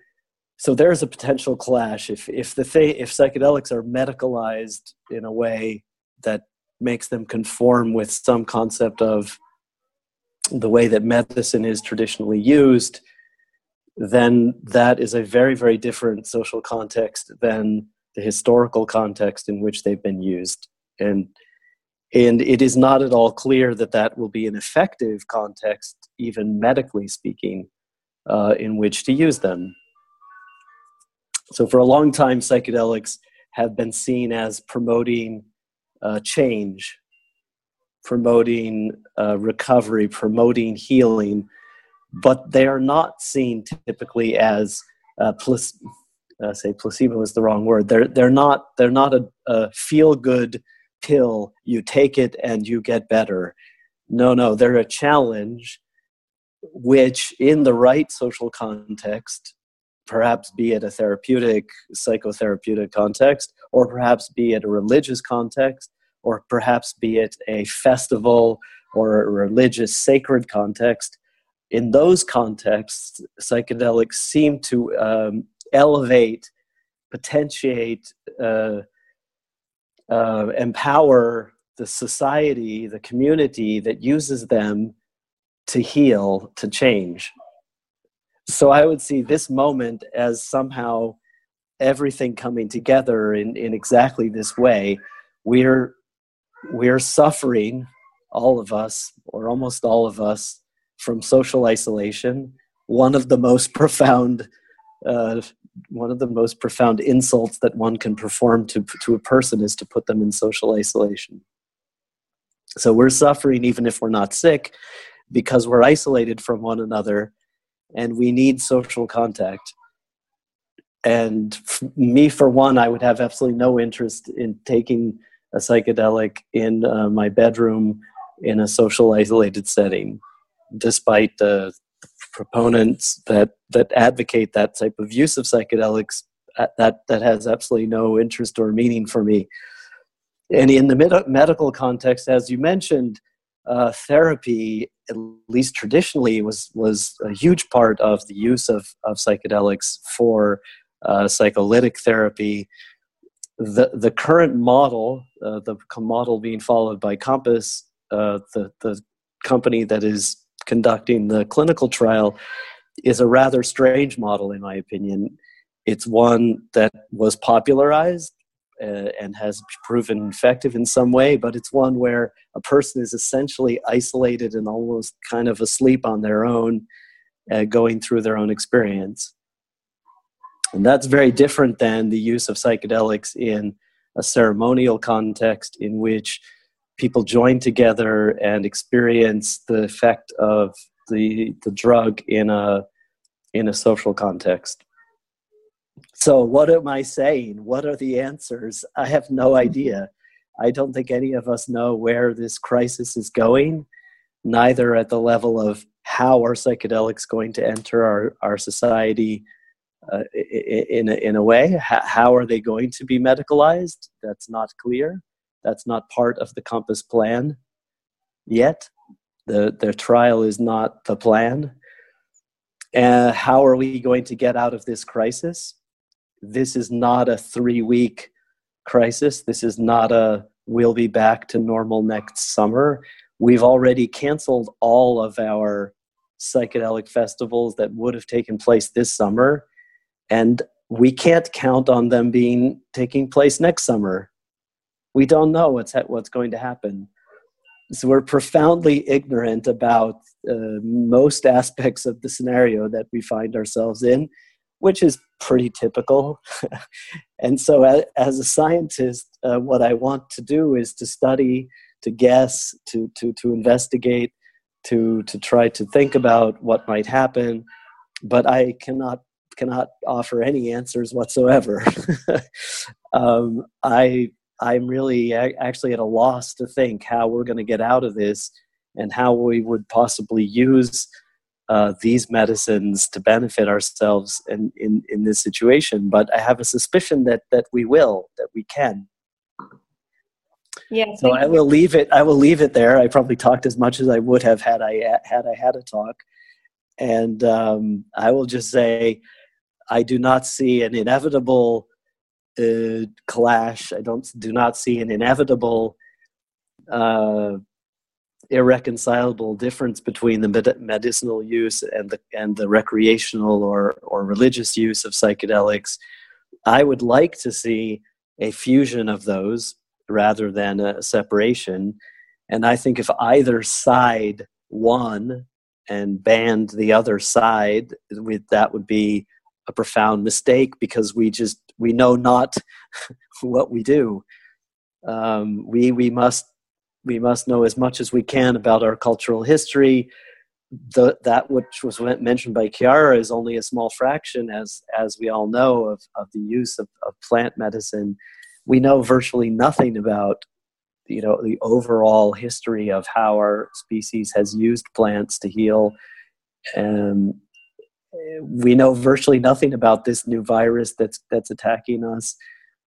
E: so there's a potential clash if if the if psychedelics are medicalized in a way that makes them conform with some concept of the way that medicine is traditionally used, then that is a very, very different social context than the historical context in which they've been used. And, and it is not at all clear that that will be an effective context, even medically speaking, uh, in which to use them. So, for a long time, psychedelics have been seen as promoting uh, change, promoting uh, recovery, promoting healing, but they are not seen typically as uh, uh, say placebo is the wrong word. They're they're not they're not a, a feel good pill. You take it and you get better. No, no, they're a challenge, which in the right social context perhaps be it a therapeutic, psychotherapeutic context, or perhaps be it a religious context, or perhaps be it a festival or a religious sacred context. In those contexts, psychedelics seem to um, elevate, potentiate, uh, uh, empower the society, the community that uses them to heal, to change so I would see this moment as somehow everything coming together in, in exactly this way. We're we're suffering, all of us, or almost all of us, from social isolation. One of the most profound, uh, one of the most profound insults that one can perform to to a person is to put them in social isolation. So we're suffering even if we're not sick, because we're isolated from one another, and we need social contact and me for one i would have absolutely no interest in taking a psychedelic in uh, my bedroom in a social isolated setting, despite the proponents that that advocate that type of use of psychedelics. Uh, that that has absolutely no interest or meaning for me. And in the med- medical context, as you mentioned, uh, therapy, at least traditionally, was was a huge part of the use of of psychedelics for uh, psycholytic therapy the the current model, uh, the model being followed by Compass, uh, the the company that is conducting the clinical trial, is a rather strange model, in my opinion. It's one that was popularized uh, and has proven effective in some way, but it's one where a person is essentially isolated and almost kind of asleep on their own, uh, going through their own experience. And that's very different than the use of psychedelics in a ceremonial context in which people join together and experience the effect of the, the drug in a, in a social context. So, what am I saying? What are the answers? I have no idea. I don't think any of us know where this crisis is going, neither at the level of how are psychedelics going to enter our, our society uh, in, a, in a way. How are they going to be medicalized? That's not clear. That's not part of the Compass plan yet. The, the trial is not the plan. Uh, how are we going to get out of this crisis? This is not a three week crisis. This is not a we'll be back to normal next summer. We've already canceled all of our psychedelic festivals that would have taken place this summer and we can't count on them being taking place next summer. We don't know what's ha- what's going to happen. So we're profoundly ignorant about uh, most aspects of the scenario that we find ourselves in, which is pretty typical. and so, as, as a scientist, uh, what I want to do is to study, to guess, to to to investigate, to to try to think about what might happen. But I cannot cannot offer any answers whatsoever. um, I I'm really actually at a loss to think how we're going to get out of this and how we would possibly use uh, these medicines to benefit ourselves in, in, in this situation. But I have a suspicion that that we will, that we can.
B: Yeah.
E: So I will leave it. I will leave it there. I probably talked as much as I would have had I had I had a talk, and um, I will just say I do not see an inevitable uh, clash. I don't do not see an inevitable uh, irreconcilable difference between the med- medicinal use and the and the recreational or or religious use of psychedelics. I would like to see a fusion of those rather than a separation. And I think if either side won and banned the other side, with that would be a profound mistake because we just we know not what we do. Um, we we must we must know as much as we can about our cultural history. The, that which was mentioned by Chiara is only a small fraction, as as we all know, of, of the use of, of plant medicine. We know virtually nothing about you know the overall history of how our species has used plants to heal and we know virtually nothing about this new virus that's that's attacking us.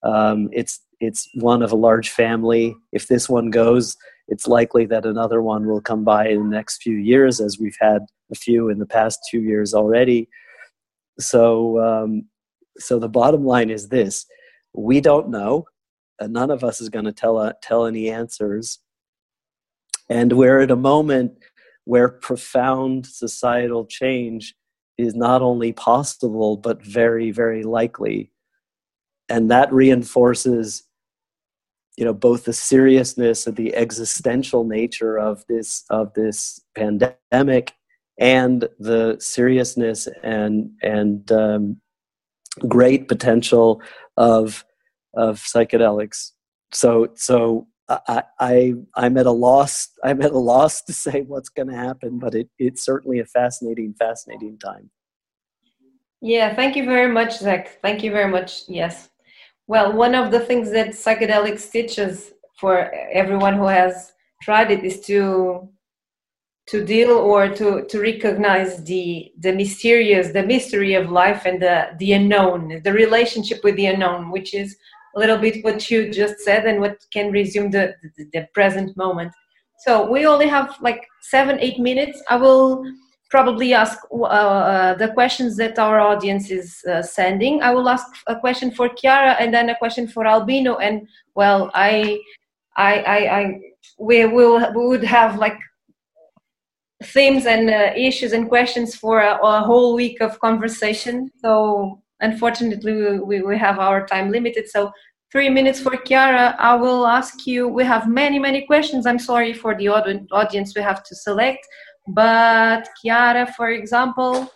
E: Um, it's it's one of a large family. If this one goes, it's likely that another one will come by in the next few years, as we've had a few in the past two years already. So, um, so the bottom line is this: we don't know. and none of us is going to tell uh, tell any answers, and we're at a moment where profound societal change is not only possible but very very likely and that reinforces you know both the seriousness of the existential nature of this of this pandemic and the seriousness and and um, great potential of of psychedelics so so I, I I'm at a loss I'm at a loss to say what's going to happen, but it, it's certainly a fascinating fascinating time.
B: Yeah, thank you very much, Zach. Thank you very much. Yes. Well, one of the things that psychedelics teaches for everyone who has tried it is to to deal or to to recognize the the mysterious the mystery of life and the the unknown the relationship with the unknown which is a little bit what you just said and what can resume the, the, the present moment. So we only have like seven, eight minutes. I will probably ask uh, uh, the questions that our audience is uh, sending. I will ask a question for Chiara and then a question for Albino. And well, I, I, I, I we will we would have like themes and uh, issues and questions for a, a, whole week of conversation. So unfortunately we, we have our time limited so three minutes for Chiara. I will ask you. We have many, many questions. I'm sorry for the audience we have to select, but Chiara, for example,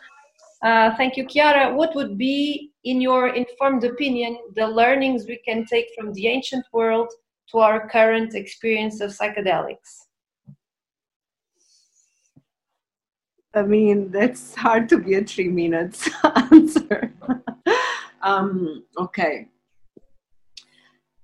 B: uh, thank you, Chiara. What would be, in your informed opinion, the learnings we can take from the ancient world to our current experience of psychedelics?
C: I mean, that's hard to be a three minutes answer. um, okay.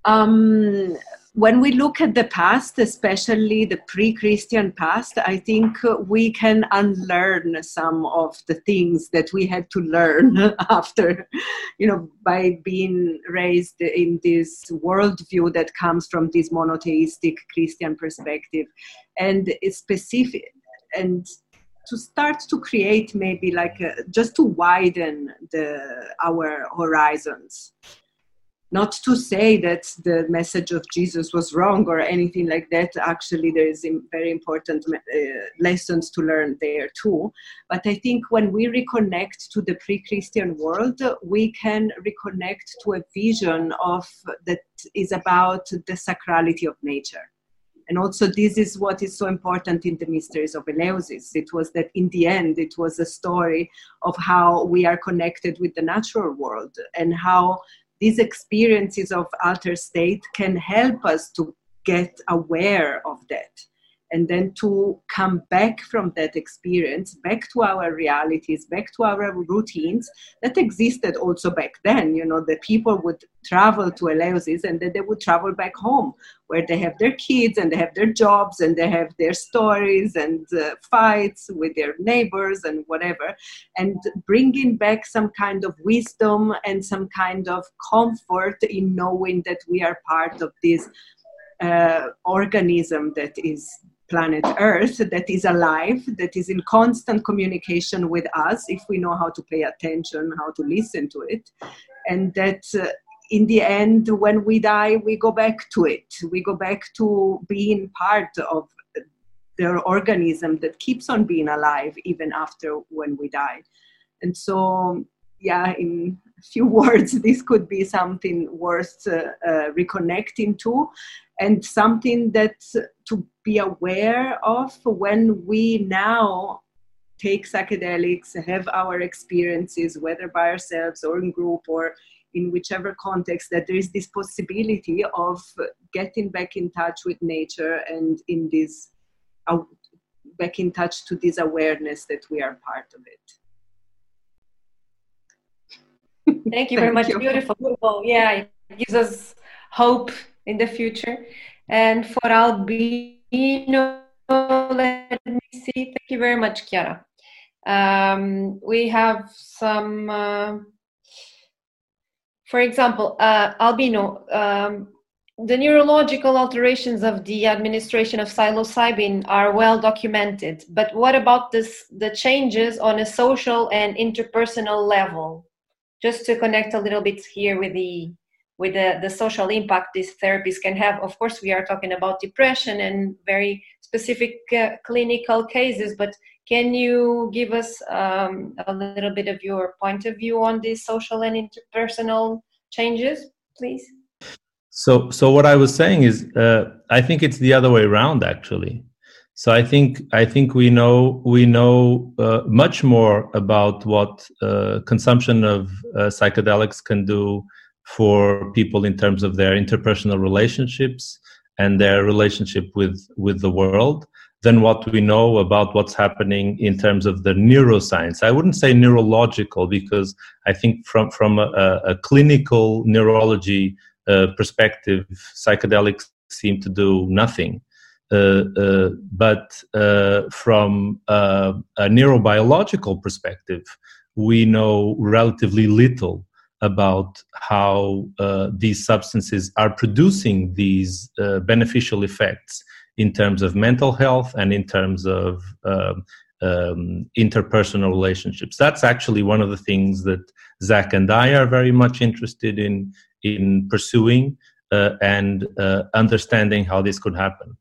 C: Um, when we look at the past, especially the pre Christian past, I think uh, we can unlearn some of the things that we had to learn after, you know, by being raised in this worldview that comes from this monotheistic Christian perspective. And specific, and to start to create maybe like a, just to widen the our horizons not to say that the message of jesus was wrong or anything like that. Actually there is very important uh, lessons to learn there too. But i think when we reconnect to the pre-christian world we can reconnect to a vision of that is about the sacrality of nature. And also, this is what is so important in the mysteries of Eleusis. It was that in the end, it was a story of how we are connected with the natural world and how these experiences of alter state can help us to get aware of that and then to come back from that experience back to our realities back to our routines that existed also back then. You know the people would travel to eleusis and then they would travel back home where they have their kids and they have their jobs and they have their stories and uh, fights with their neighbors and whatever and bringing back some kind of wisdom and some kind of comfort in knowing that we are part of this uh, organism that is planet Earth that is alive, that is in constant communication with us if we know how to pay attention, how to listen to it, and that uh, in the end, when we die, we go back to it. We go back to being part of the organism that keeps on being alive even after when we die. And so, yeah, in a few words, this could be something worth uh, uh, reconnecting to and something that to be aware of when we now take psychedelics, have our experiences, whether by ourselves or in group or in whichever context, that there is this possibility of getting back in touch with nature and in this uh, back in touch to this awareness that we are part of it.
B: Thank you very much. You. Beautiful. Yeah, it gives us hope in the future. And for Albino, let me see. Thank you very much, Chiara. Um, we have some, uh, for example, uh, Albino, um, the neurological alterations of the administration of psilocybin are well documented, but what about this, the changes on a social and interpersonal level? Just to connect a little bit here with the with the, the social impact these therapies can have. Of course, we are talking about depression and very specific uh, clinical cases, but can you give us um, a little bit of your point of view on these social and interpersonal changes, please?
D: So, so what I was saying is, uh, I think it's the other way around, actually. So I think I think we know we know uh, much more about what uh, consumption of uh, psychedelics can do for people in terms of their interpersonal relationships and their relationship with with the world than what we know about what's happening in terms of the neuroscience. I wouldn't say neurological because I think from from a, a clinical neurology uh, perspective, psychedelics seem to do nothing. Uh, uh, but uh, from a neurobiological perspective, we know relatively little about how uh, these substances are producing these uh, beneficial effects in terms of mental health and in terms of um, um, interpersonal relationships. That's actually one of the things that Zach and I are very much interested in in pursuing uh, and uh, understanding how this could happen.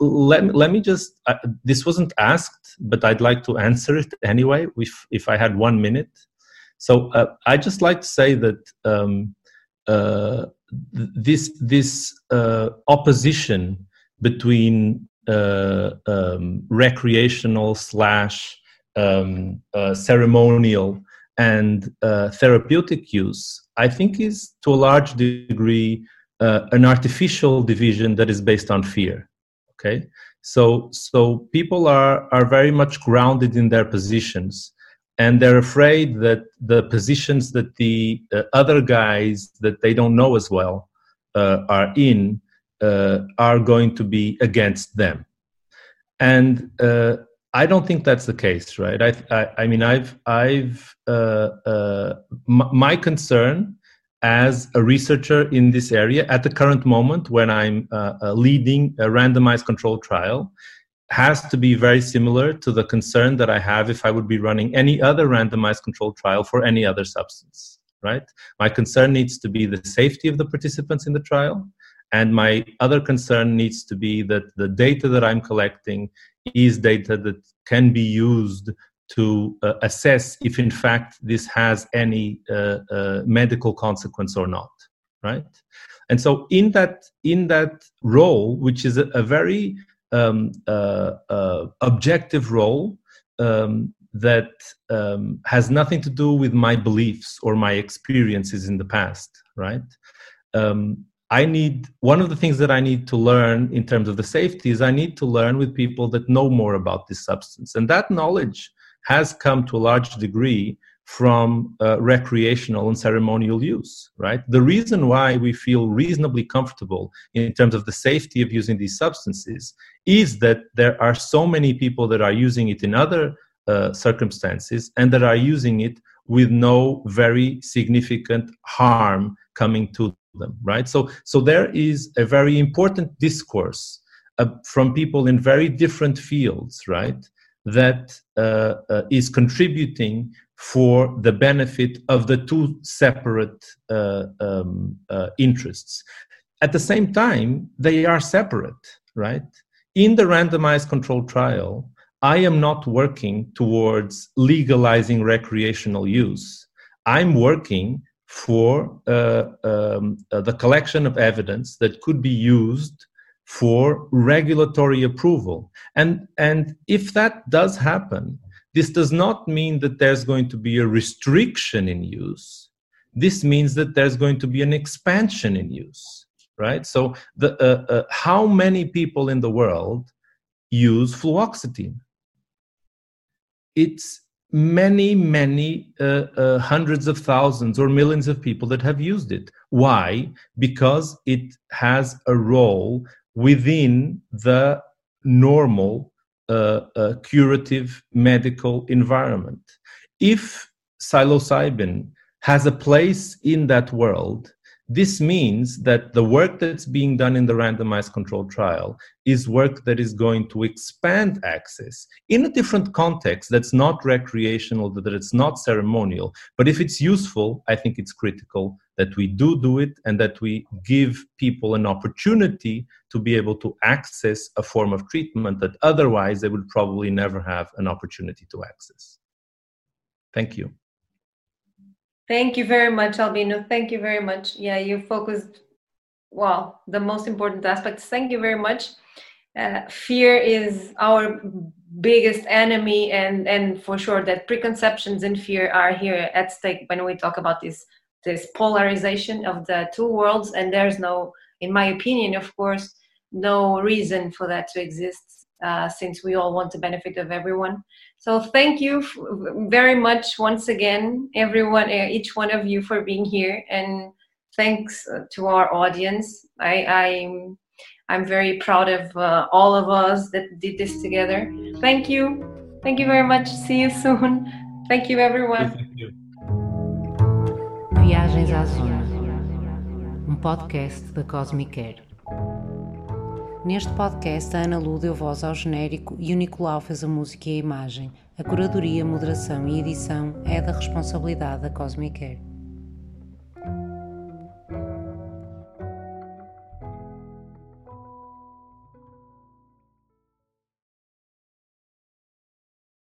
D: Let, let me just, uh, this wasn't asked, but I'd like to answer it anyway, if, if I had one minute. So uh, I just like to say that um, uh, this, this uh, opposition between um, recreational slash um, ceremonial and therapeutic use, I think is to a large degree uh, an artificial division that is based on fear okay? So so people are are very much grounded in their positions and they're afraid that the positions that the uh, other guys that they don't know as well uh, are in uh, are going to be against them and uh, I don't think that's the case, right? I, I, I mean, I've, I've, uh, m- my concern as a researcher in this area at the current moment when I'm uh, uh, leading a randomized control trial has to be very similar to the concern that I have if I would be running any other randomized controlled trial for any other substance, right? My concern needs to be the safety of the participants in the trial. And my other concern needs to be that the data that I'm collecting is data that can be used to uh, assess if in fact this has any uh, uh, medical consequence or not right and so in that in that role which is a, a very um, uh, uh, objective role um, that um, has nothing to do with my beliefs or my experiences in the past right? Um, I need one of the things that I need to learn in terms of the safety is I need to learn with people that know more about this substance, and that knowledge has come to a large degree from uh, recreational and ceremonial use, right? The reason why we feel reasonably comfortable in terms of the safety of using these substances is that there are so many people that are using it in other uh, circumstances and that are using it with no very significant harm coming to them, right? So, so there is a very important discourse uh, from people in very different fields, right? that uh, uh, is contributing for the benefit of the two separate uh, um, uh, interests. At the same time, they are separate, right? In the randomized control trial, I am not working towards legalizing recreational use. I'm working for uh, um, uh, the collection of evidence that could be used for regulatory approval. And, and if that does happen, this does not mean that there's going to be a restriction in use. This means that there's going to be an expansion in use, right? So, the, uh, uh, how many people in the world use fluoxetine? It's many, many uh, uh, hundreds of thousands or millions of people that have used it. Why? Because it has a role within the normal uh, uh, curative medical environment. If psilocybin has a place in that world, this means that the work that's being done in the randomized controlled trial is work that is going to expand access in a different context that's not recreational, that it's not ceremonial. But if it's useful, I think it's critical that we do do it and that we give people an opportunity to be able to access a form of treatment that otherwise they would probably never have an opportunity to access. Thank you.
B: Thank you very much, Albino. Thank you very much. Yeah, you focused well the most important aspects thank you very much uh, fear is our biggest enemy and and for sure that preconceptions and fear are here at stake when we talk about this this polarization of the two worlds and there's no in my opinion of course no reason for that to exist uh, since we all want the benefit of everyone. So thank you very much once again everyone each one of you for being here and thanks uh, to our audience. I i'm i'm very proud of uh, all of us that did this together. Thank you. Thank you very much. See you soon. Thank you everyone. Thank you.
A: Viagens à Zona, um podcast da Cosmic Care. Neste podcast, a Ana Lu deu voz ao genérico e o Nicolau fez a música e a imagem. A curadoria, moderação e edição é da responsabilidade da Cosmic Air.